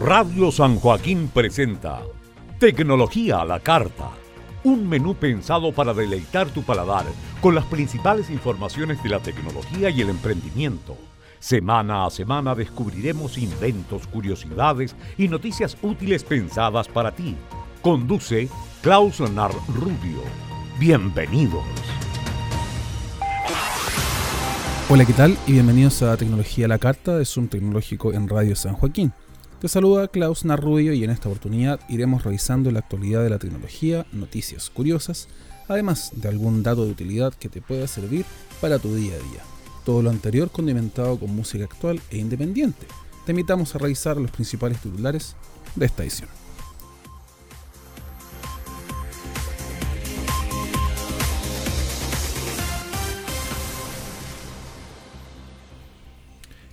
Radio San Joaquín presenta Tecnología a la Carta, un menú pensado para deleitar tu paladar con las principales informaciones de la tecnología y el emprendimiento. Semana a semana descubriremos inventos, curiosidades y noticias útiles pensadas para ti. Conduce Klaus Nar Rubio. Bienvenidos. Hola, ¿qué tal? Y bienvenidos a Tecnología a la Carta de Zoom Tecnológico en Radio San Joaquín. Te saluda Klaus Narrubio y en esta oportunidad iremos revisando la actualidad de la tecnología, noticias curiosas, además de algún dato de utilidad que te pueda servir para tu día a día. Todo lo anterior condimentado con música actual e independiente. Te invitamos a revisar los principales titulares de esta edición.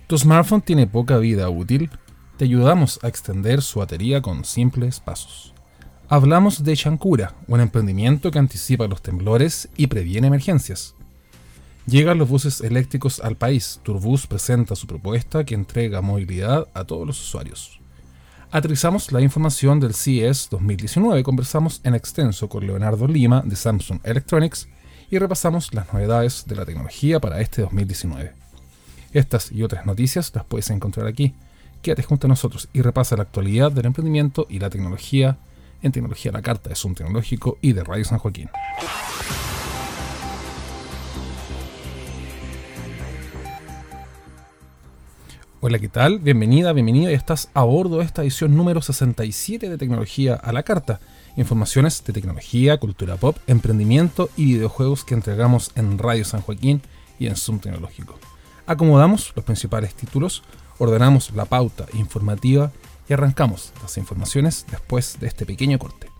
¿Tu smartphone tiene poca vida útil? Te ayudamos a extender su batería con simples pasos. Hablamos de Chancura, un emprendimiento que anticipa los temblores y previene emergencias. Llegan los buses eléctricos al país. Turbus presenta su propuesta que entrega movilidad a todos los usuarios. Aterrizamos la información del CES 2019, conversamos en extenso con Leonardo Lima de Samsung Electronics y repasamos las novedades de la tecnología para este 2019. Estas y otras noticias las puedes encontrar aquí. Quédate junto a nosotros y repasa la actualidad del emprendimiento y la tecnología en Tecnología a la Carta de Zoom Tecnológico y de Radio San Joaquín. Hola, ¿qué tal? Bienvenida, bienvenido. Estás a bordo de esta edición número 67 de Tecnología a la Carta. Informaciones de tecnología, cultura pop, emprendimiento y videojuegos que entregamos en Radio San Joaquín y en Zoom Tecnológico acomodamos los principales títulos, ordenamos la pauta informativa y arrancamos las informaciones después de este pequeño corte.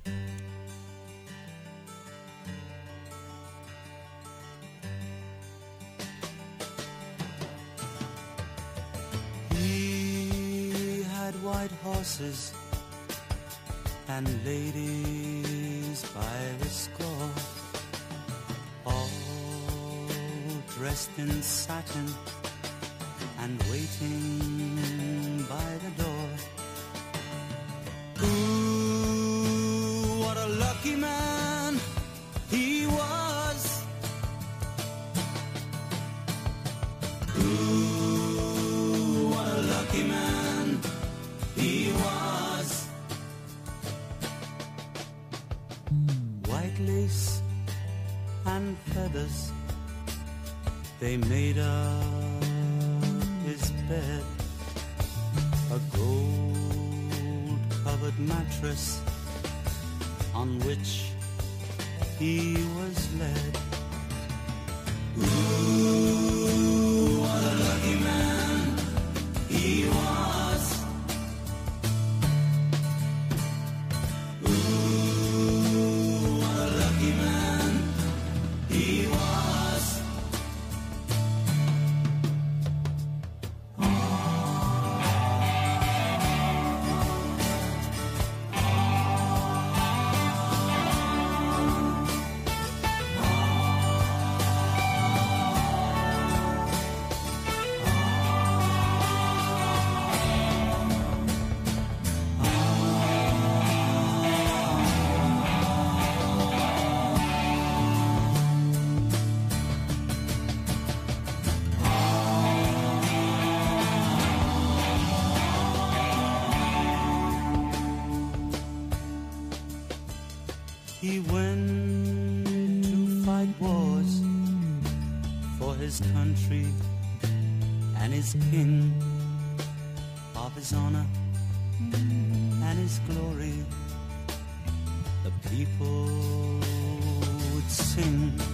and ladies by the score, all dressed in satin and waiting by the door. His king, of his honor and his glory. The people would sing.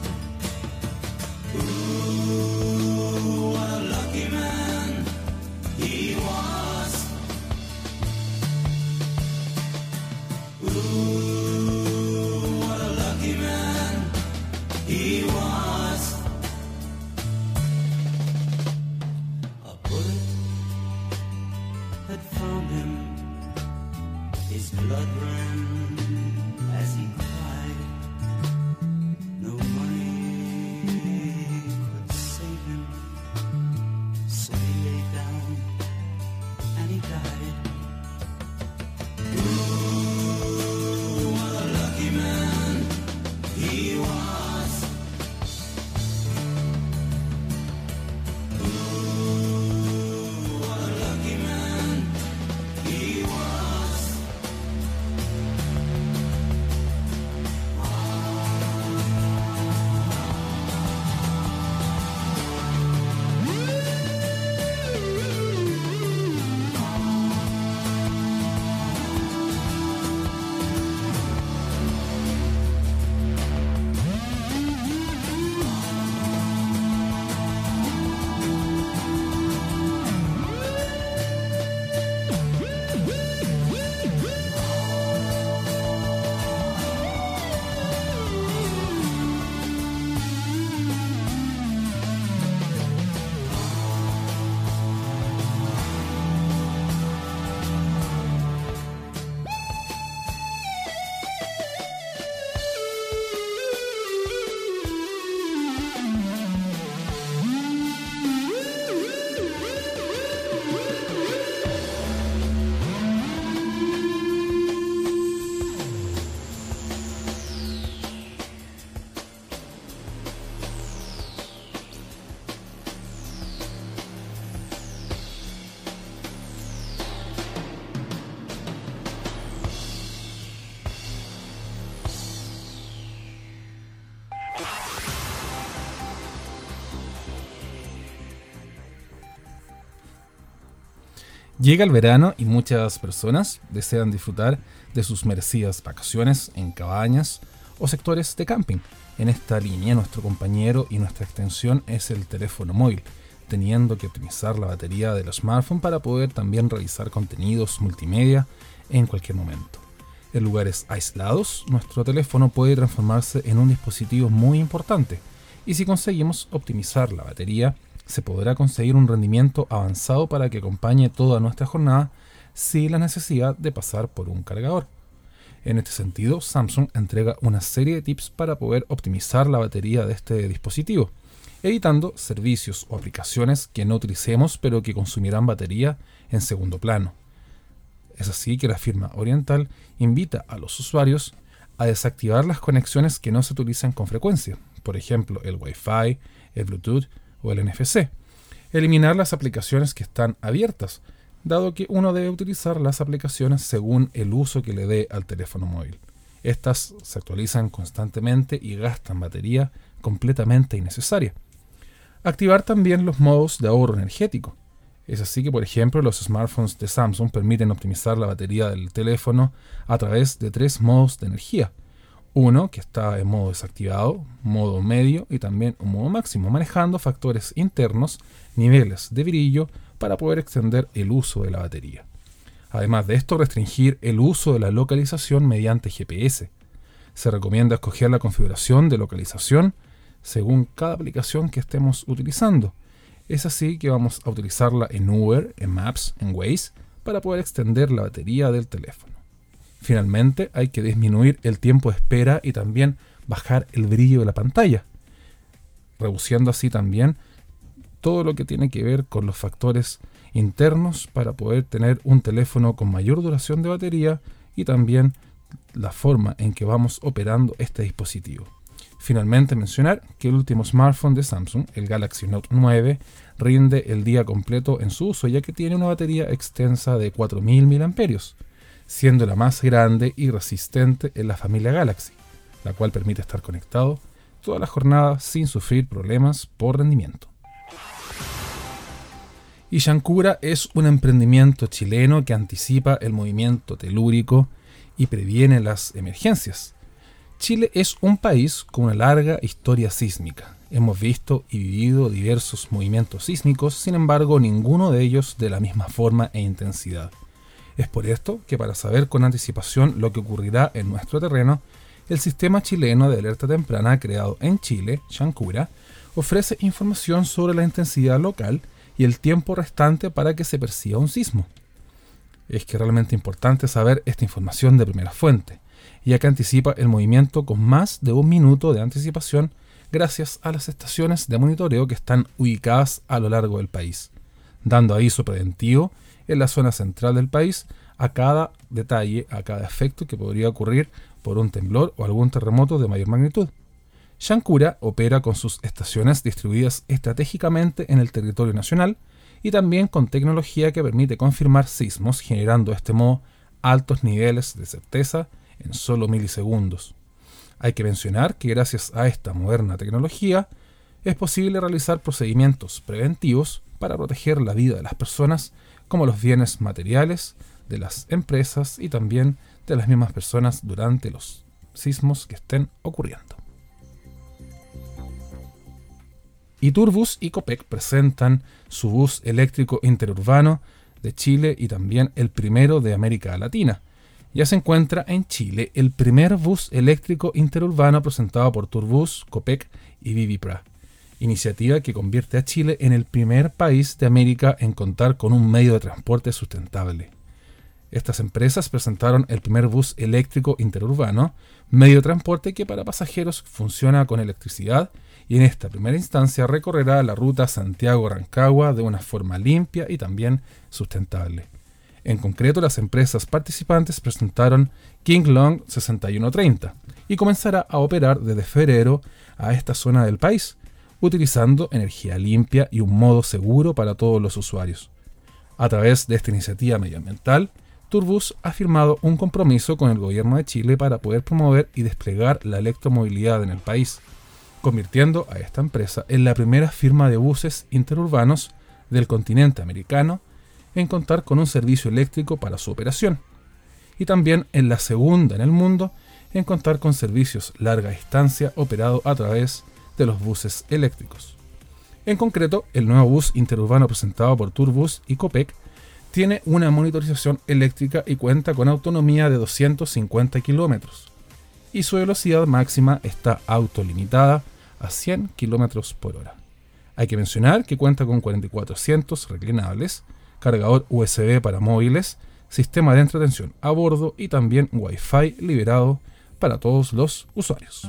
Llega el verano y muchas personas desean disfrutar de sus merecidas vacaciones en cabañas o sectores de camping. En esta línea, nuestro compañero y nuestra extensión es el teléfono móvil, teniendo que optimizar la batería del smartphone para poder también realizar contenidos multimedia en cualquier momento. En lugares aislados, nuestro teléfono puede transformarse en un dispositivo muy importante, y si conseguimos optimizar la batería, se podrá conseguir un rendimiento avanzado para que acompañe toda nuestra jornada sin la necesidad de pasar por un cargador. En este sentido, Samsung entrega una serie de tips para poder optimizar la batería de este dispositivo, evitando servicios o aplicaciones que no utilicemos pero que consumirán batería en segundo plano. Es así que la firma Oriental invita a los usuarios a desactivar las conexiones que no se utilizan con frecuencia, por ejemplo el Wi-Fi, el Bluetooth o el NFC. Eliminar las aplicaciones que están abiertas, dado que uno debe utilizar las aplicaciones según el uso que le dé al teléfono móvil. Estas se actualizan constantemente y gastan batería completamente innecesaria. Activar también los modos de ahorro energético. Es así que, por ejemplo, los smartphones de Samsung permiten optimizar la batería del teléfono a través de tres modos de energía, uno que está en modo desactivado, modo medio y también un modo máximo, manejando factores internos, niveles de brillo para poder extender el uso de la batería. Además de esto, restringir el uso de la localización mediante GPS. Se recomienda escoger la configuración de localización según cada aplicación que estemos utilizando. Es así que vamos a utilizarla en Uber, en Maps, en Waze, para poder extender la batería del teléfono. Finalmente, hay que disminuir el tiempo de espera y también bajar el brillo de la pantalla, reduciendo así también todo lo que tiene que ver con los factores internos para poder tener un teléfono con mayor duración de batería y también la forma en que vamos operando este dispositivo. Finalmente mencionar que el último smartphone de Samsung, el Galaxy Note 9, rinde el día completo en su uso ya que tiene una batería extensa de 4000 mAh siendo la más grande y resistente en la familia Galaxy, la cual permite estar conectado toda la jornada sin sufrir problemas por rendimiento. Y Shankura es un emprendimiento chileno que anticipa el movimiento telúrico y previene las emergencias. Chile es un país con una larga historia sísmica. Hemos visto y vivido diversos movimientos sísmicos, sin embargo ninguno de ellos de la misma forma e intensidad. Es por esto que para saber con anticipación lo que ocurrirá en nuestro terreno, el sistema chileno de alerta temprana creado en Chile, Chancura, ofrece información sobre la intensidad local y el tiempo restante para que se perciba un sismo. Es que realmente importante saber esta información de primera fuente, ya que anticipa el movimiento con más de un minuto de anticipación gracias a las estaciones de monitoreo que están ubicadas a lo largo del país, dando aviso preventivo en la zona central del país a cada detalle, a cada efecto que podría ocurrir por un temblor o algún terremoto de mayor magnitud. Shankura opera con sus estaciones distribuidas estratégicamente en el territorio nacional y también con tecnología que permite confirmar sismos, generando de este modo altos niveles de certeza en solo milisegundos. Hay que mencionar que gracias a esta moderna tecnología es posible realizar procedimientos preventivos para proteger la vida de las personas como los bienes materiales de las empresas y también de las mismas personas durante los sismos que estén ocurriendo. Y Turbus y Copec presentan su bus eléctrico interurbano de Chile y también el primero de América Latina. Ya se encuentra en Chile el primer bus eléctrico interurbano presentado por Turbus, Copec y Vivipra iniciativa que convierte a Chile en el primer país de América en contar con un medio de transporte sustentable. Estas empresas presentaron el primer bus eléctrico interurbano, medio de transporte que para pasajeros funciona con electricidad y en esta primera instancia recorrerá la ruta Santiago-Rancagua de una forma limpia y también sustentable. En concreto, las empresas participantes presentaron King Long 6130 y comenzará a operar desde febrero a esta zona del país, utilizando energía limpia y un modo seguro para todos los usuarios. A través de esta iniciativa medioambiental, Turbus ha firmado un compromiso con el gobierno de Chile para poder promover y desplegar la electromovilidad en el país, convirtiendo a esta empresa en la primera firma de buses interurbanos del continente americano en contar con un servicio eléctrico para su operación. Y también en la segunda en el mundo en contar con servicios larga distancia operado a través de los buses eléctricos. En concreto, el nuevo bus interurbano presentado por Turbus y Copec tiene una monitorización eléctrica y cuenta con autonomía de 250 kilómetros. Y su velocidad máxima está autolimitada a 100 kilómetros por hora. Hay que mencionar que cuenta con 44 asientos reclinables, cargador USB para móviles, sistema de entretención a bordo y también Wi-Fi liberado para todos los usuarios.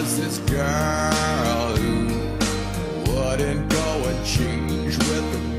Was this girl who wouldn't go and change with the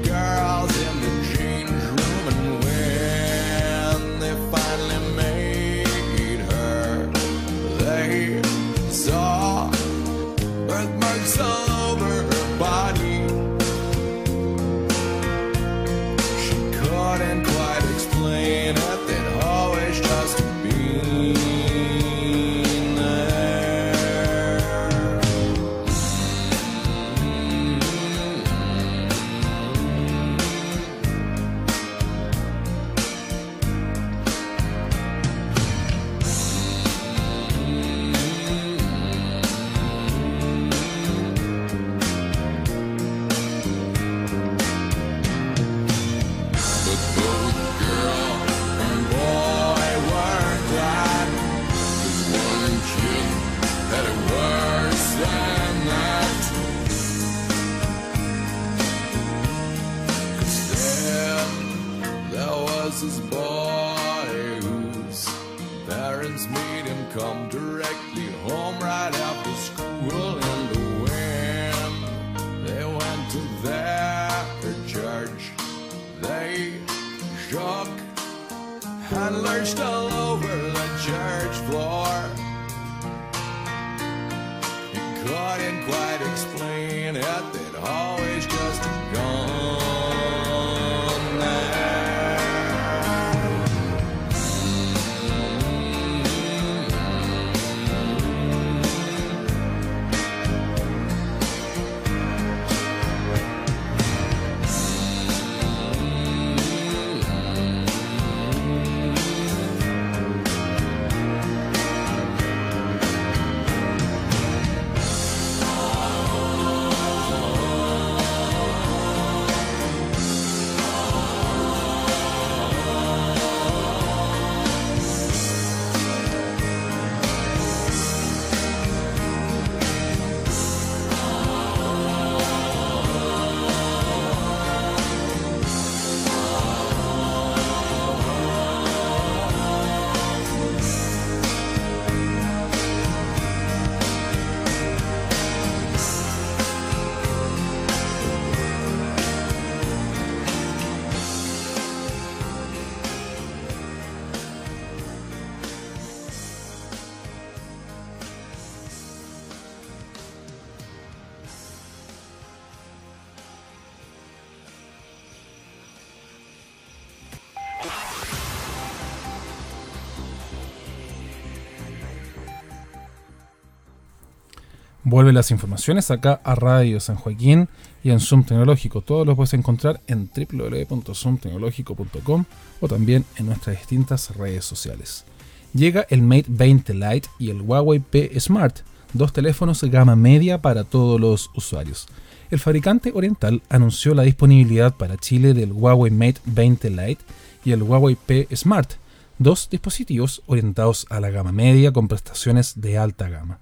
Vuelve las informaciones acá a Radio San Joaquín y en Zoom Tecnológico. Todos los puedes encontrar en www.zoomtecnológico.com o también en nuestras distintas redes sociales. Llega el Mate 20 Lite y el Huawei P Smart, dos teléfonos de gama media para todos los usuarios. El fabricante oriental anunció la disponibilidad para Chile del Huawei Mate 20 Lite y el Huawei P Smart, dos dispositivos orientados a la gama media con prestaciones de alta gama.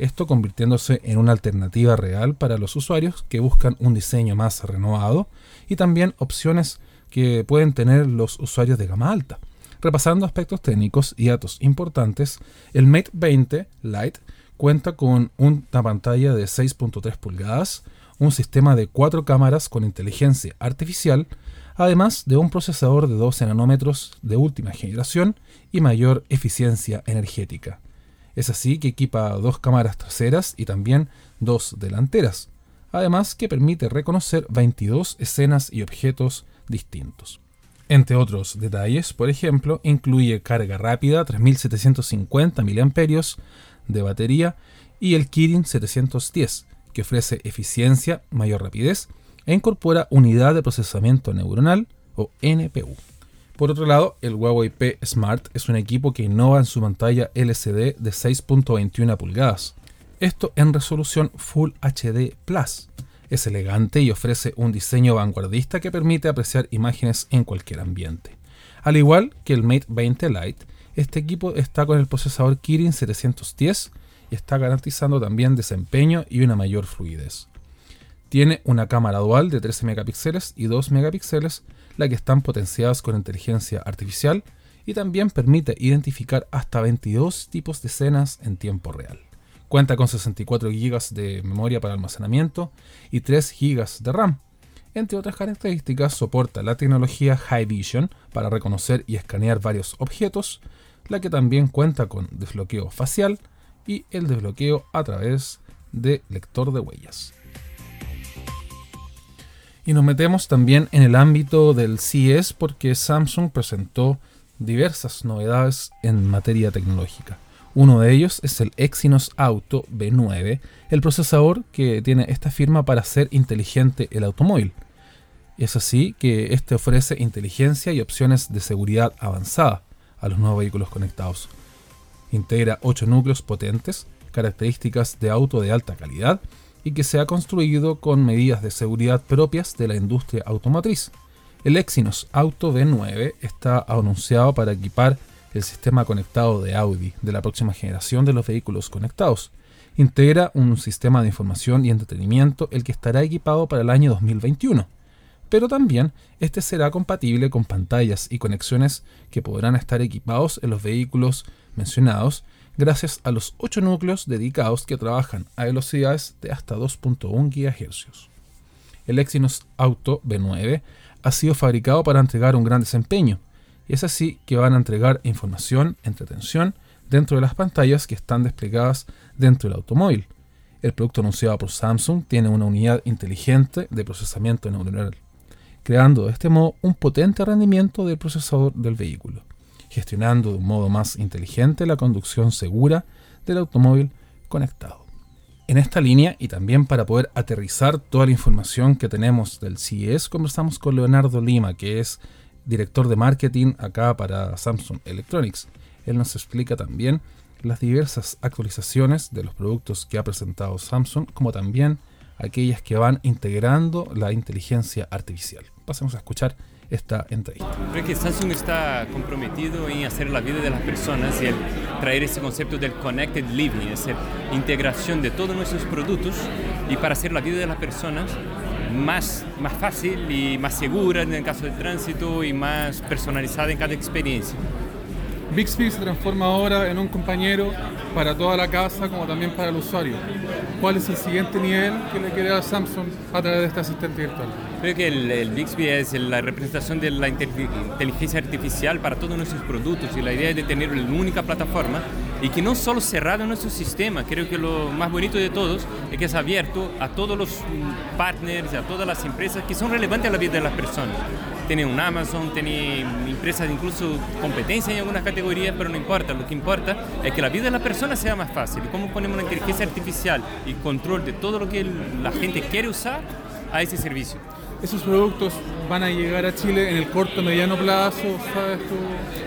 Esto convirtiéndose en una alternativa real para los usuarios que buscan un diseño más renovado y también opciones que pueden tener los usuarios de gama alta. Repasando aspectos técnicos y datos importantes, el Mate 20 Lite cuenta con una pantalla de 6.3 pulgadas, un sistema de 4 cámaras con inteligencia artificial, además de un procesador de 12 nanómetros de última generación y mayor eficiencia energética. Es así que equipa dos cámaras traseras y también dos delanteras, además que permite reconocer 22 escenas y objetos distintos. Entre otros detalles, por ejemplo, incluye carga rápida 3750 mAh de batería y el Kirin 710, que ofrece eficiencia, mayor rapidez e incorpora unidad de procesamiento neuronal o NPU. Por otro lado, el Huawei P Smart es un equipo que innova en su pantalla LCD de 6.21 pulgadas. Esto en resolución Full HD Plus, es elegante y ofrece un diseño vanguardista que permite apreciar imágenes en cualquier ambiente. Al igual que el Mate 20 Lite, este equipo está con el procesador Kirin 710 y está garantizando también desempeño y una mayor fluidez. Tiene una cámara dual de 13 megapíxeles y 2 megapíxeles, la que están potenciadas con inteligencia artificial y también permite identificar hasta 22 tipos de escenas en tiempo real. Cuenta con 64 GB de memoria para almacenamiento y 3 GB de RAM. Entre otras características, soporta la tecnología High Vision para reconocer y escanear varios objetos, la que también cuenta con desbloqueo facial y el desbloqueo a través de lector de huellas. Y nos metemos también en el ámbito del CES porque Samsung presentó diversas novedades en materia tecnológica. Uno de ellos es el Exynos Auto B9, el procesador que tiene esta firma para hacer inteligente el automóvil. Es así que este ofrece inteligencia y opciones de seguridad avanzada a los nuevos vehículos conectados. Integra 8 núcleos potentes, características de auto de alta calidad y que se ha construido con medidas de seguridad propias de la industria automotriz. El Exynos Auto B9 está anunciado para equipar el sistema conectado de Audi de la próxima generación de los vehículos conectados. Integra un sistema de información y entretenimiento el que estará equipado para el año 2021. Pero también este será compatible con pantallas y conexiones que podrán estar equipados en los vehículos mencionados gracias a los 8 núcleos dedicados que trabajan a velocidades de hasta 2.1 GHz. El Exynos Auto B9 ha sido fabricado para entregar un gran desempeño, y es así que van a entregar información, entretención, dentro de las pantallas que están desplegadas dentro del automóvil. El producto anunciado por Samsung tiene una unidad inteligente de procesamiento neuronal, creando de este modo un potente rendimiento del procesador del vehículo, gestionando de un modo más inteligente la conducción segura del automóvil conectado. En esta línea y también para poder aterrizar toda la información que tenemos del CES, conversamos con Leonardo Lima, que es director de marketing acá para Samsung Electronics. Él nos explica también las diversas actualizaciones de los productos que ha presentado Samsung, como también aquellas que van integrando la inteligencia artificial. Pasemos a escuchar esta entrevista. Creo que Samsung está comprometido en hacer la vida de las personas y el traer ese concepto del connected living, es decir, integración de todos nuestros productos y para hacer la vida de las personas más, más fácil y más segura en el caso de tránsito y más personalizada en cada experiencia. Bixby se transforma ahora en un compañero para toda la casa como también para el usuario. ¿Cuál es el siguiente nivel que le quiere dar Samsung a través de este asistente virtual? Creo que el, el, Bixby es la representación de la inteligencia artificial para todos nuestros productos y la idea es de tener una única plataforma y que no solo cerrado en nuestro sistema, creo que lo más bonito de todos es que es abierto a todos los partners, a todas las empresas que son relevantes a la vida de las personas. Tiene un Amazon, tiene empresas incluso competencia en algunas categorías, pero no importa, lo que importa es que la vida de la persona sea más fácil. ¿Cómo ponemos una inteligencia artificial y control de todo lo que la gente quiere usar a ese servicio? ¿Esos productos van a llegar a Chile en el corto, mediano plazo? ¿sabes tú?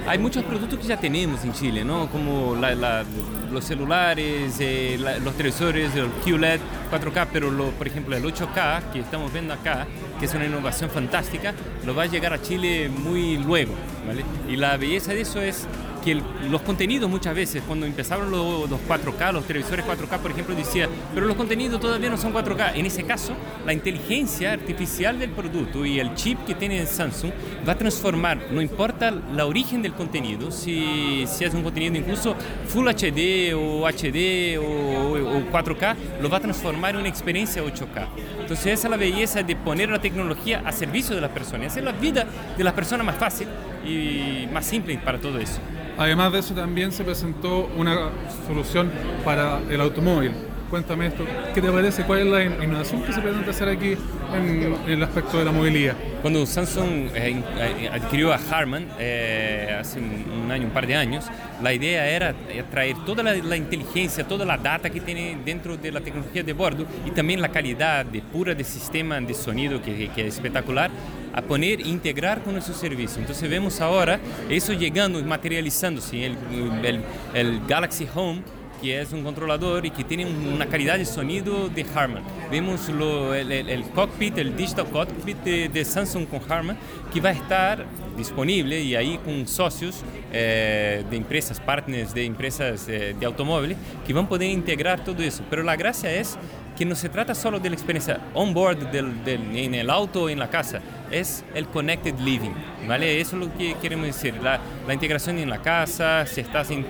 Hay muchos productos que ya tenemos en Chile, ¿no? Como la, la, los celulares, eh, la- los televisores, el QLED 4K, pero lo- por ejemplo el 8K que estamos viendo acá, que es una innovación fantástica, lo va a llegar a Chile muy luego. ¿vale? Y la belleza de eso es que el- los contenidos muchas veces, cuando empezaron los, los 4K, los televisores 4K, por ejemplo, decía, pero los contenidos todavía no son 4K. En ese caso, la inteligencia artificial del producto y el chip que tiene Samsung va a transformar, no importa la origen del contenido, si, si es un contenido incluso Full HD o HD o- o 4K, lo va a transformar en una experiencia 8K. Entonces esa es la belleza de poner la tecnología a servicio de las personas, hacer la vida de las personas más fácil y más simple para todo eso. Además de eso también se presentó una solución para el automóvil. Cuéntame esto, ¿qué te parece? ¿Cuál es la in- innovación que se pretende hacer aquí en, en el aspecto de la movilidad? Cuando Samsung eh, eh, adquirió a Harman eh, hace un, un año, un par de años, la idea era eh, traer toda la, la inteligencia, toda la data que tiene dentro de la tecnología de bordo y también la calidad de pura del sistema de sonido que, que es espectacular a poner e integrar con nuestro servicio. Entonces vemos ahora eso llegando, materializándose, el, el, el Galaxy Home que es un controlador y que tiene un- una calidad de sonido de Harman. Vemos lo- el, el- el cockpit, el digital cockpit de, de Samsung con Harman, que va a estar disponible y ahí con socios eh, de empresas, partners de empresas eh, de automóviles, que van a poder integrar todo eso. Pero la gracia es que no se trata solo de la experiencia on-board del, del- en el auto o en la casa, es el connected living, ¿vale? Eso es lo que queremos decir, la, integración en la casa, si estás en,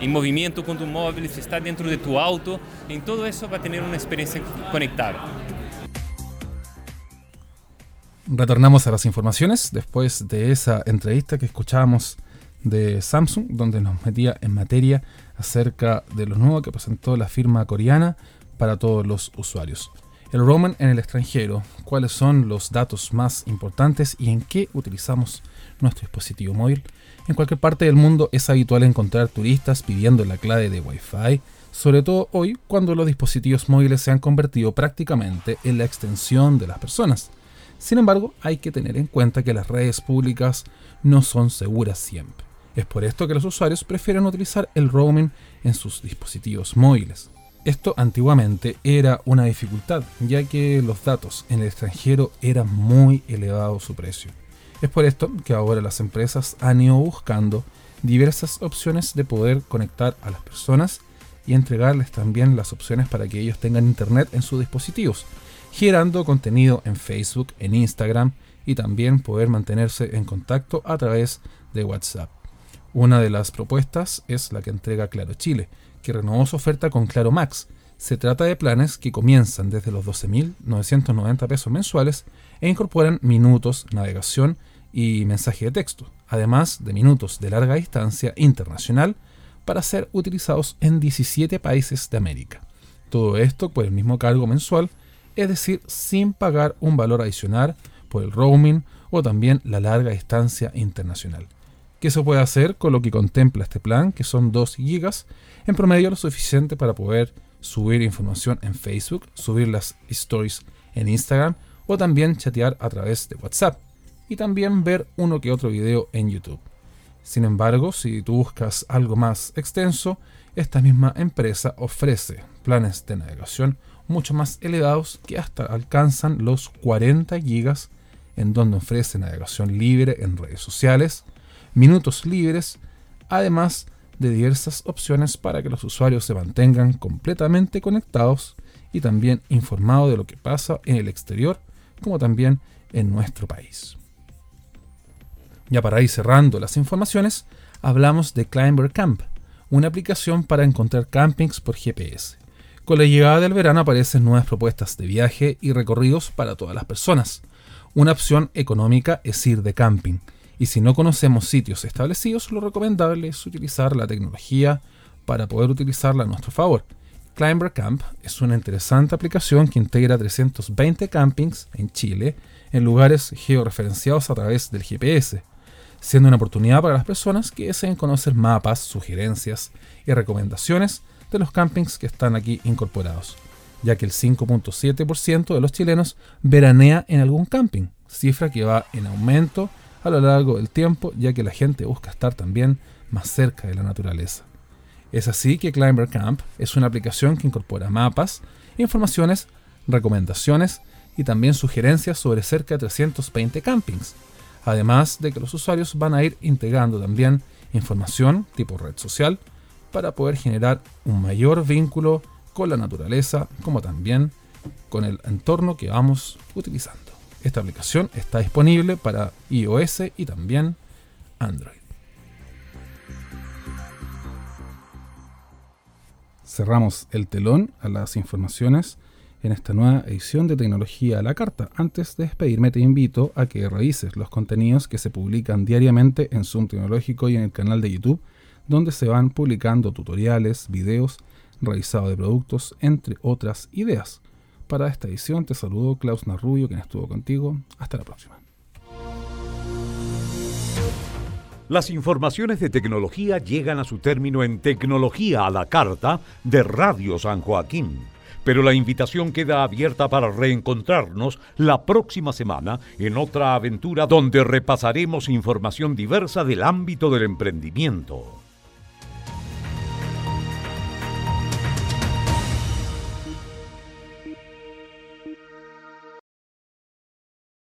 en movimiento con tu móvil, si estás dentro de tu auto, en todo eso va a tener una experiencia conectada. Retornamos a las informaciones después de esa entrevista que escuchábamos de Samsung, donde nos metía en materia acerca de lo nuevo que presentó la firma coreana para todos los usuarios. El roaming en el extranjero, cuáles son los datos más importantes y en qué utilizamos nuestro dispositivo móvil. En cualquier parte del mundo es habitual encontrar turistas pidiendo la clave de Wi-Fi, sobre todo hoy cuando los dispositivos móviles se han convertido prácticamente en la extensión de las personas. Sin embargo, hay que tener en cuenta que las redes públicas no son seguras siempre. Es por esto que los usuarios prefieren utilizar el roaming en sus dispositivos móviles. Esto antiguamente era una dificultad, ya que los datos en el extranjero era muy elevado su precio. Es por esto que ahora las empresas han ido buscando diversas opciones de poder conectar a las personas y entregarles también las opciones para que ellos tengan internet en sus dispositivos, generando contenido en Facebook, en Instagram y también poder mantenerse en contacto a través de WhatsApp. Una de las propuestas es la que entrega Claro Chile, que renovó su oferta con Claro Max. Se trata de planes que comienzan desde los 12.990 pesos mensuales e incorporan minutos, navegación y mensaje de texto, además de minutos de larga distancia internacional para ser utilizados en 17 países de América. Todo esto por el mismo cargo mensual, es decir, sin pagar un valor adicional por el roaming o también la larga distancia internacional. ¿Qué se puede hacer con lo que contempla este plan, que son 2 gigas, en promedio lo suficiente para poder subir información en Facebook, subir las stories en Instagram o también chatear a través de WhatsApp y también ver uno que otro video en YouTube. Sin embargo, si tú buscas algo más extenso, esta misma empresa ofrece planes de navegación mucho más elevados que hasta alcanzan los 40 gigas en donde ofrece navegación libre en redes sociales, minutos libres, además de diversas opciones para que los usuarios se mantengan completamente conectados y también informados de lo que pasa en el exterior como también en nuestro país. Ya para ir cerrando las informaciones, hablamos de Climber Camp, una aplicación para encontrar campings por GPS. Con la llegada del verano aparecen nuevas propuestas de viaje y recorridos para todas las personas. Una opción económica es ir de camping, y si no conocemos sitios establecidos, lo recomendable es utilizar la tecnología para poder utilizarla a nuestro favor. Climber Camp es una interesante aplicación que integra 320 campings en Chile en lugares georreferenciados a través del GPS, siendo una oportunidad para las personas que deseen conocer mapas, sugerencias y recomendaciones de los campings que están aquí incorporados, ya que el 5.7% de los chilenos veranea en algún camping, cifra que va en aumento a lo largo del tiempo, ya que la gente busca estar también más cerca de la naturaleza. Es así que Climber Camp es una aplicación que incorpora mapas, informaciones, recomendaciones y también sugerencias sobre cerca de 320 campings. Además de que los usuarios van a ir integrando también información tipo red social para poder generar un mayor vínculo con la naturaleza como también con el entorno que vamos utilizando. Esta aplicación está disponible para iOS y también Android. Cerramos el telón a las informaciones en esta nueva edición de Tecnología a la Carta. Antes de despedirme te invito a que revises los contenidos que se publican diariamente en Zoom Tecnológico y en el canal de YouTube, donde se van publicando tutoriales, videos, revisado de productos, entre otras ideas. Para esta edición te saludo Klaus Narrubio, quien estuvo contigo. Hasta la próxima. Las informaciones de tecnología llegan a su término en Tecnología a la Carta de Radio San Joaquín. Pero la invitación queda abierta para reencontrarnos la próxima semana en otra aventura donde repasaremos información diversa del ámbito del emprendimiento.